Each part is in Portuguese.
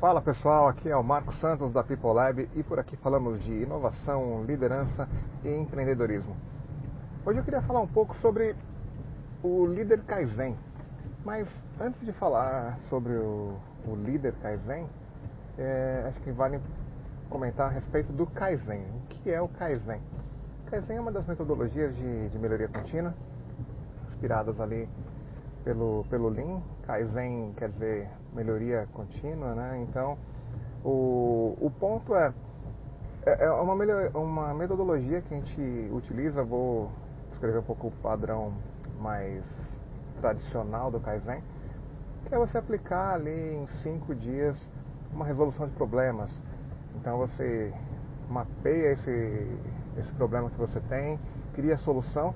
Fala pessoal, aqui é o Marcos Santos da People Lab e por aqui falamos de inovação, liderança e empreendedorismo. Hoje eu queria falar um pouco sobre o líder Kaizen, mas antes de falar sobre o, o líder Kaizen, é, acho que vale comentar a respeito do Kaizen. O que é o Kaizen? Kaizen é uma das metodologias de, de melhoria contínua, inspiradas ali pelo, pelo Lean. Kaizen quer dizer melhoria contínua, né? Então, o, o ponto é, é, é uma, melhor, uma metodologia que a gente utiliza, vou escrever um pouco o padrão mais tradicional do Kaizen, que é você aplicar ali em cinco dias uma resolução de problemas. Então você mapeia esse, esse problema que você tem, cria a solução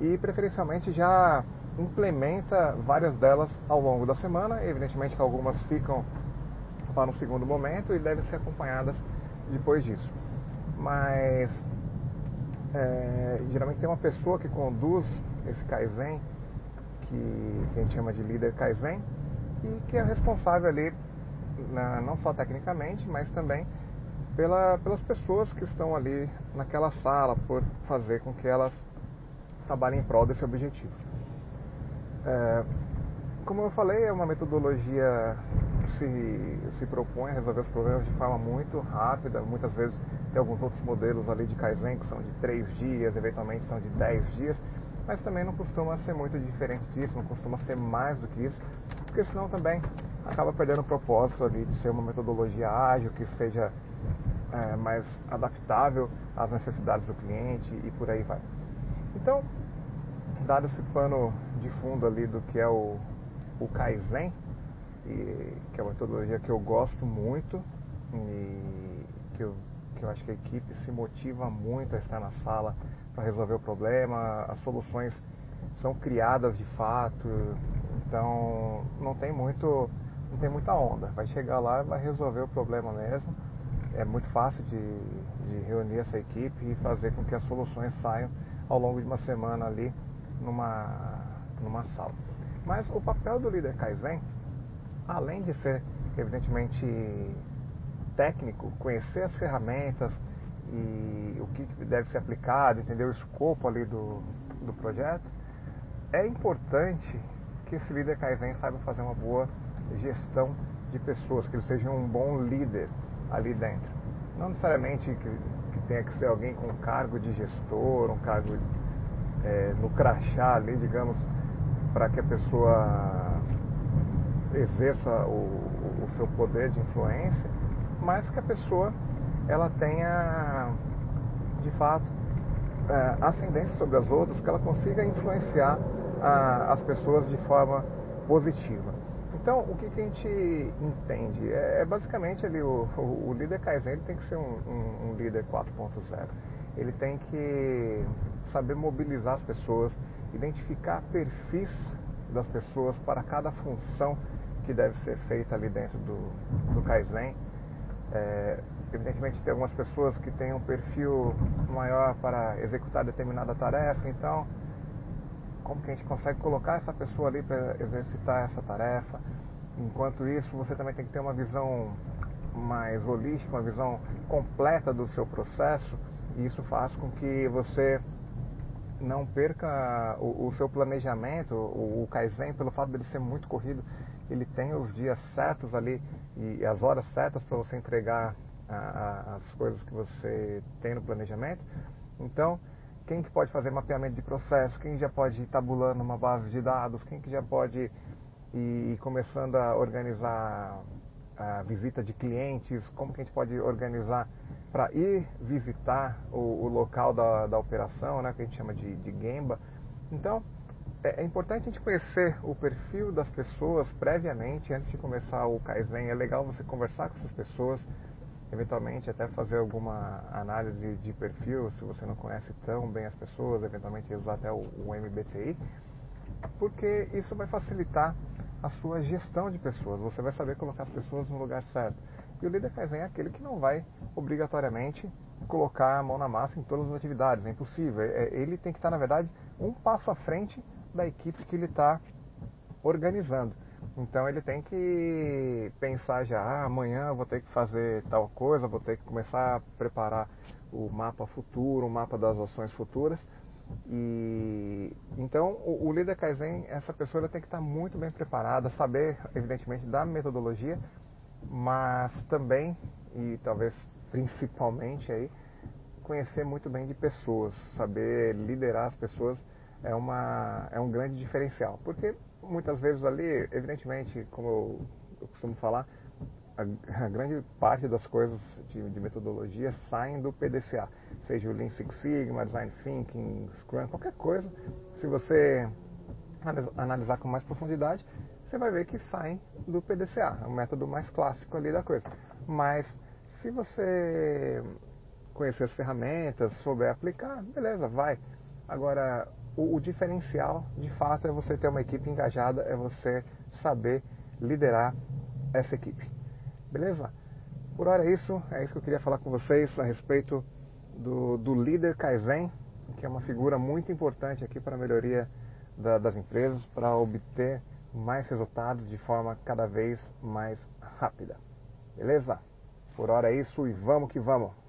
e preferencialmente já implementa várias delas ao longo da semana. Evidentemente que algumas ficam para um segundo momento e devem ser acompanhadas depois disso. Mas é, geralmente tem uma pessoa que conduz esse Kaizen, que, que a gente chama de líder Kaizen, e que é responsável ali, na, não só tecnicamente, mas também pela, pelas pessoas que estão ali naquela sala, por fazer com que elas trabalhem em prol desse objetivo. É, como eu falei, é uma metodologia que se, se propõe a resolver os problemas de forma muito rápida. Muitas vezes tem alguns outros modelos ali de Kaizen que são de 3 dias, eventualmente são de 10 dias, mas também não costuma ser muito diferente disso, não costuma ser mais do que isso, porque senão também acaba perdendo o propósito ali de ser uma metodologia ágil, que seja é, mais adaptável às necessidades do cliente e por aí vai. Então, dado esse pano de fundo ali do que é o, o Kaizen, e, que é uma metodologia que eu gosto muito e que eu, que eu acho que a equipe se motiva muito a estar na sala para resolver o problema, as soluções são criadas de fato, então não tem muito não tem muita onda, vai chegar lá e vai resolver o problema mesmo. É muito fácil de, de reunir essa equipe e fazer com que as soluções saiam ao longo de uma semana ali numa, numa sala. Mas o papel do líder Kaizen, além de ser evidentemente técnico, conhecer as ferramentas e o que deve ser aplicado, entender o escopo ali do, do projeto, é importante que esse líder Kaizen saiba fazer uma boa gestão de pessoas, que ele seja um bom líder ali dentro. Não necessariamente que, que tenha que ser alguém com cargo de gestor, um cargo é, no crachá ali, digamos, para que a pessoa exerça o, o, seu poder de influência, mas que a pessoa ela tenha de fato é, ascendência sobre as outras, que ela consiga influenciar a, as pessoas de forma positiva. Então, o que, que a gente entende? É, é basicamente ali o, o, o, líder Kaizen ele tem que ser um, um, um líder 4.0. Ele tem que saber mobilizar as pessoas, identificar perfis das pessoas para cada função que deve ser feita ali dentro do, do Kaizen. É, evidentemente tem algumas pessoas que têm um perfil maior para executar determinada tarefa, então como que a gente consegue colocar essa pessoa ali para exercitar essa tarefa. Enquanto isso, você também tem que ter uma visão mais holística, uma visão completa do seu processo, e isso faz com que você não perca o, o seu planejamento, o, o, Kaizen, pelo fato dele ser muito corrido, ele tem os dias certos ali e as horas certas para você entregar a, a, as coisas que você tem no planejamento. Então, quem que pode fazer mapeamento de processo, quem já pode ir tabulando uma base de dados, quem que já pode ir começando a organizar a visita de clientes, como que a gente pode organizar para ir visitar o, o local da, da, operação, né, que a gente chama de, de Gemba. Então, é, é, importante a gente conhecer o perfil das pessoas previamente, antes de começar o Kaizen. É legal você conversar com essas pessoas, eventualmente até fazer alguma análise de perfil, se você não conhece tão bem as pessoas, eventualmente usar até o, o MBTI, porque isso vai facilitar a sua gestão de pessoas. Você vai saber colocar as pessoas no lugar certo. E o líder Kaizen é aquele que não vai obrigatoriamente colocar a mão na massa em todas as atividades, é impossível. É, ele tem que estar, na verdade, um passo à frente da equipe que ele está organizando. Então ele tem que pensar já, ah, amanhã vou ter que fazer tal coisa, vou ter que começar a preparar o mapa futuro, o mapa das ações futuras. E então o, o líder Kaizen, essa pessoa tem que estar muito bem preparada, saber evidentemente da metodologia, mas também e talvez principalmente aí conhecer muito bem de pessoas, saber liderar as pessoas é, uma, é um grande diferencial. Porque muitas vezes ali, evidentemente, como eu, eu costumo falar, a, a, grande parte das coisas de, de, metodologia saem do PDCA, seja o Lean Six Sigma, Design Thinking, Scrum, qualquer coisa. Se você analisar com mais profundidade, você vai ver que saem do PDCA, é o método mais clássico ali da coisa. Mas se você conhecer as ferramentas, souber aplicar, beleza, vai. Agora, o, o, diferencial, de fato, é você ter uma equipe engajada, é você saber liderar essa equipe. Beleza? Por hora é isso, é isso que eu queria falar com vocês a respeito do, do líder Kaizen, que é uma figura muito importante aqui para a melhoria da, das empresas, para obter mais resultados de forma cada vez mais rápida. Beleza? Por hora é isso e vamos que vamos!